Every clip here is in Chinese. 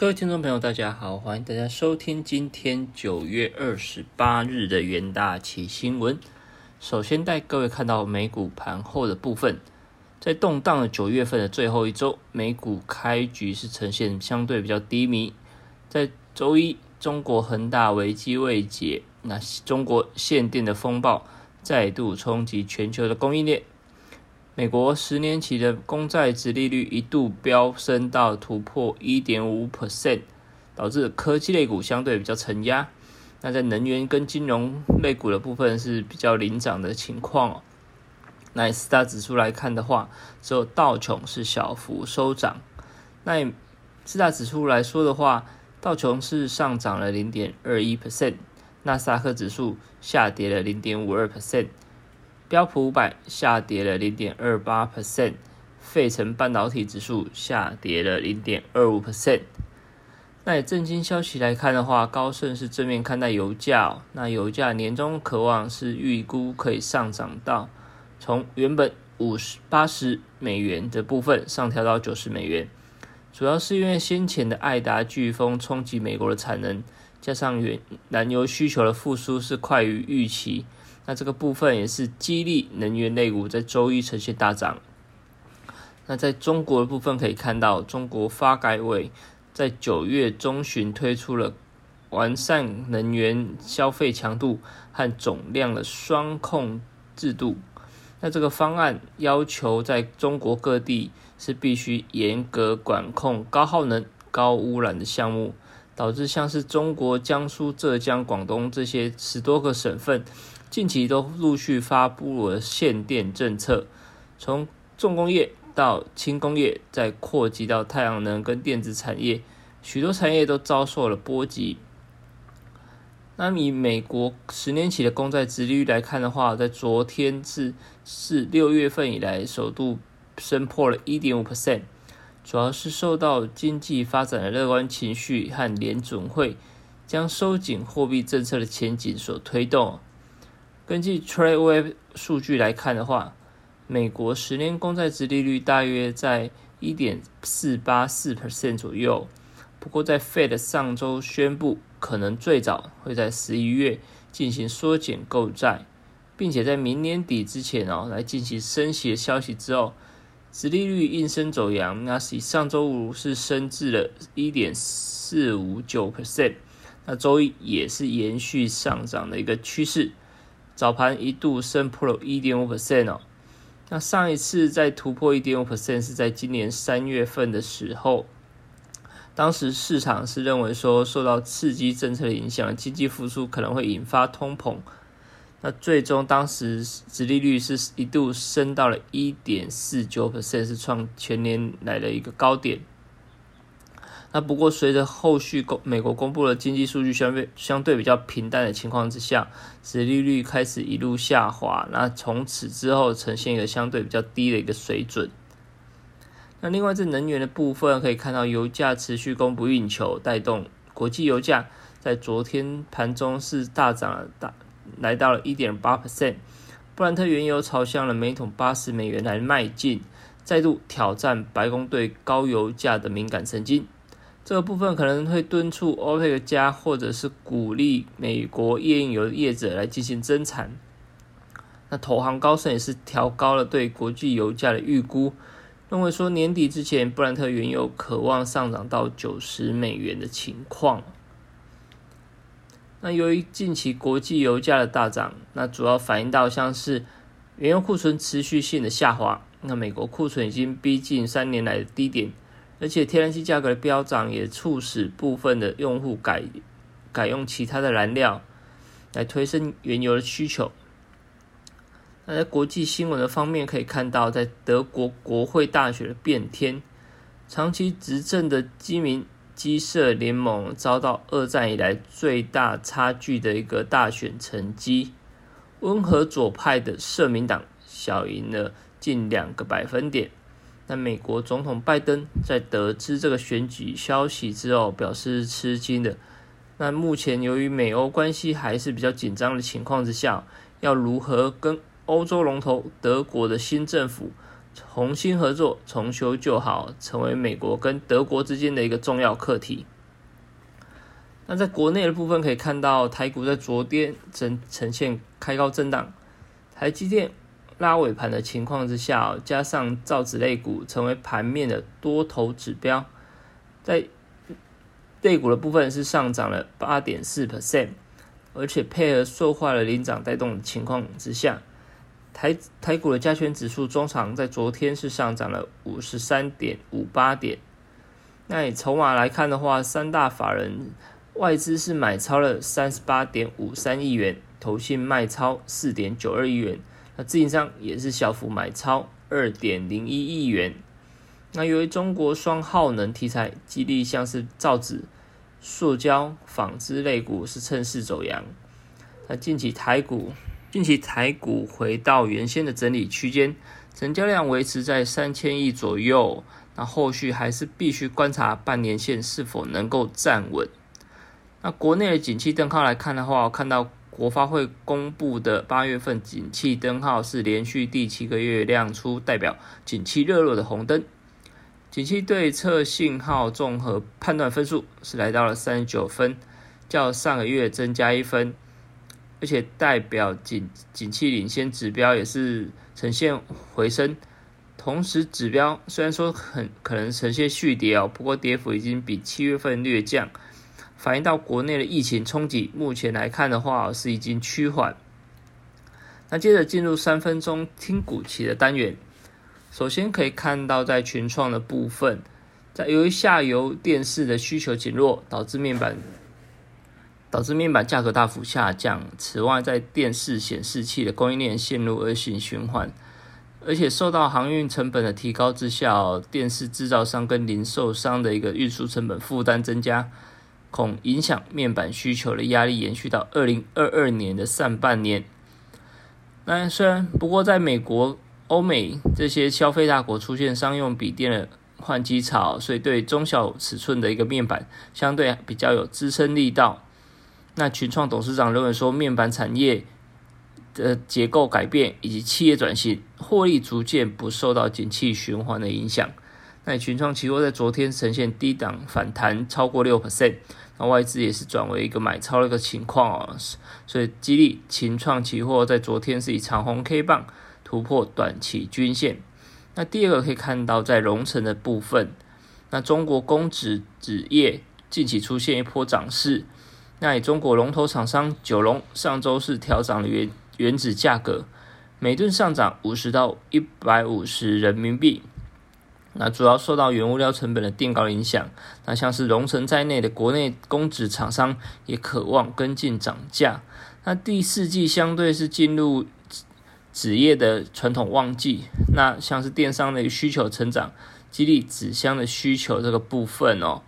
各位听众朋友，大家好，欢迎大家收听今天九月二十八日的元大旗新闻。首先带各位看到美股盘后的部分，在动荡的九月份的最后一周，美股开局是呈现相对比较低迷。在周一，中国恒大危机未解，那中国限电的风暴再度冲击全球的供应链。美国十年期的公债殖利率一度飙升到突破一点五 percent，导致科技类股相对比较承压。那在能源跟金融类股的部分是比较领涨的情况哦。那以四大指数来看的话，只有道琼是小幅收涨。那以四大指数来说的话，道琼是上涨了零点二一 percent，纳斯达克指数下跌了零点五二 percent。标普五百下跌了零点二八 percent，费城半导体指数下跌了零点二五 percent。那以震惊消息来看的话，高盛是正面看待油价，那油价年终渴望是预估可以上涨到从原本五十八十美元的部分上调到九十美元，主要是因为先前的爱达飓风冲击美国的产能，加上原燃油需求的复苏是快于预期。那这个部分也是激励能源类股在周一呈现大涨。那在中国的部分可以看到，中国发改委在九月中旬推出了完善能源消费强度和总量的双控制度。那这个方案要求在中国各地是必须严格管控高耗能、高污染的项目，导致像是中国江苏、浙江、广东这些十多个省份。近期都陆续发布了限电政策，从重工业到轻工业，再扩及到太阳能跟电子产业，许多产业都遭受了波及。那以美国十年期的公债殖利率来看的话，在昨天是是六月份以来首度升破了一点五 percent，主要是受到经济发展的乐观情绪和联准会将收紧货币政策的前景所推动。根据 TradeWeb 数据来看的话，美国十年公债殖利率大约在一点四八四 percent 左右。不过，在 Fed 上周宣布可能最早会在十一月进行缩减购债，并且在明年底之前哦来进行升息的消息之后，殖利率应声走阳。那上周五是升至了一点四五九 percent，那周一也是延续上涨的一个趋势。早盘一度升破了一点五 percent 哦，那上一次在突破一点五 percent 是在今年三月份的时候，当时市场是认为说受到刺激政策的影响，经济复苏可能会引发通膨，那最终当时殖利率是一度升到了一点四九 percent，是创全年来的一个高点。那不过，随着后续公美国公布了经济数据相对相对比较平淡的情况之下，殖利率开始一路下滑。那从此之后呈现一个相对比较低的一个水准。那另外，在能源的部分可以看到，油价持续供不应求，带动国际油价在昨天盘中是大涨了，大来到了一点八 percent。布兰特原油朝向了每桶八十美元来迈进，再度挑战白宫对高油价的敏感神经。这个部分可能会敦促欧佩克加，或者是鼓励美国页岩油业者来进行增产。那投行高盛也是调高了对国际油价的预估，认为说年底之前布兰特原油渴望上涨到九十美元的情况。那由于近期国际油价的大涨，那主要反映到像是原油库存持续性的下滑，那美国库存已经逼近三年来的低点。而且天然气价格的飙涨也促使部分的用户改改用其他的燃料来推升原油的需求。那在国际新闻的方面，可以看到，在德国国会大选的变天，长期执政的基民基社联盟遭到二战以来最大差距的一个大选成绩，温和左派的社民党小赢了近两个百分点。那美国总统拜登在得知这个选举消息之后，表示吃惊的。那目前由于美欧关系还是比较紧张的情况之下，要如何跟欧洲龙头德国的新政府重新合作、重修旧好，成为美国跟德国之间的一个重要课题。那在国内的部分可以看到，台股在昨天呈呈现开高震荡，台积电拉尾盘的情况之下，加上造纸类股成为盘面的多头指标，在类股的部分是上涨了八点四 percent，而且配合受化的领涨带动的情况之下，台台股的加权指数中长在昨天是上涨了五十三点五八点。那以筹码来看的话，三大法人。外资是买超了三十八点五三亿元，投信卖超四点九二亿元，那自营商也是小幅买超二点零一亿元。那由于中国双耗能题材激励，像是造纸、塑胶、纺织类股是趁势走阳。那近期台股，近期台股回到原先的整理区间，成交量维持在三千亿左右。那后续还是必须观察半年线是否能够站稳。那国内的景气灯号来看的话，看到国发会公布的八月份景气灯号是连续第七个月亮出代表景气热络的红灯，景气对策信号综合判断分数是来到了三十九分，较上个月增加一分，而且代表景景气领先指标也是呈现回升，同时指标虽然说很可能呈现续跌哦，不过跌幅已经比七月份略降。反映到国内的疫情冲击，目前来看的话是已经趋缓。那接着进入三分钟听股期的单元，首先可以看到在群创的部分，在由于下游电视的需求减弱，导致面板导致面板价格大幅下降。此外，在电视显示器的供应链陷入恶性循环，而且受到航运成本的提高之下，电视制造商跟零售商的一个运输成本负担增加。恐影响面板需求的压力延续到二零二二年的上半年。那虽然不过，在美国、欧美这些消费大国出现商用笔电的换机潮，所以对中小尺寸的一个面板相对比较有支撑力道。那群创董事长认为说，面板产业的结构改变以及企业转型，获利逐渐不受到景气循环的影响。那群创期货在昨天呈现低档反弹超过六 percent，那外资也是转为一个买超的一个情况哦，所以激励群创期货在昨天是以长红 K 棒突破短期均线。那第二个可以看到在荣成的部分，那中国公纸纸业近期出现一波涨势，那以中国龙头厂商九龙上周是调涨了原原纸价格，每吨上涨五十到一百五十人民币。那主要受到原物料成本的垫高影响，那像是荣成在内的国内公纸厂商也渴望跟进涨价。那第四季相对是进入纸业的传统旺季，那像是电商的需求成长，激励纸箱的需求这个部分哦。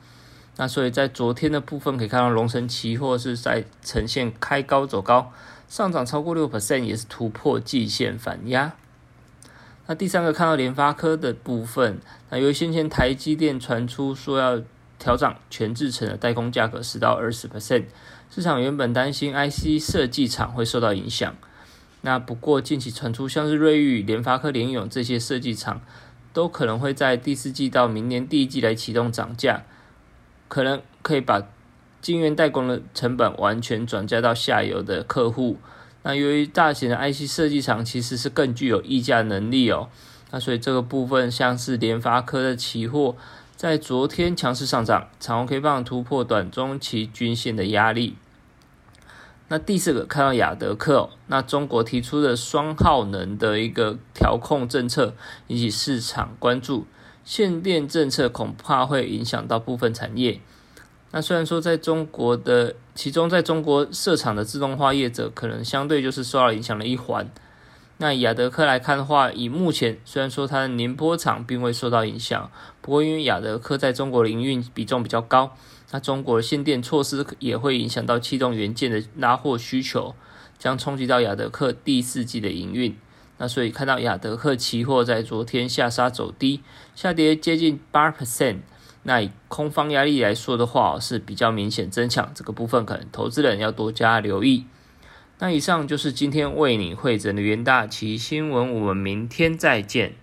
那所以在昨天的部分可以看到，荣成期货是在呈现开高走高，上涨超过六 percent，也是突破季线反压。那第三个看到联发科的部分，那由于先前台积电传出说要调涨全制成的代工价格十到二十 percent，市场原本担心 IC 设计厂会受到影响。那不过近期传出像是瑞昱、联发科、联咏这些设计厂，都可能会在第四季到明年第一季来启动涨价，可能可以把晶圆代工的成本完全转嫁到下游的客户。那由于大型的 IC 设计厂其实是更具有议价能力哦，那所以这个部分像是联发科的期货在昨天强势上涨，长红 K 棒突破短中期均线的压力。那第四个看到亚德克，那中国提出的双耗能的一个调控政策引起市场关注，限电政策恐怕会影响到部分产业。那虽然说在中国的，其中在中国设厂的自动化业者可能相对就是受到影响的一环。那亚德克来看的话，以目前虽然说它的宁波厂并未受到影响，不过因为亚德克在中国的营运比重比较高，那中国的限电措施也会影响到气动元件的拉货需求，将冲击到亚德克第四季的营运。那所以看到亚德克期货在昨天下杀走低，下跌接近八 percent。那以空方压力来说的话，是比较明显增强，这个部分可能投资人要多加留意。那以上就是今天为你汇整的元大旗新闻，我们明天再见。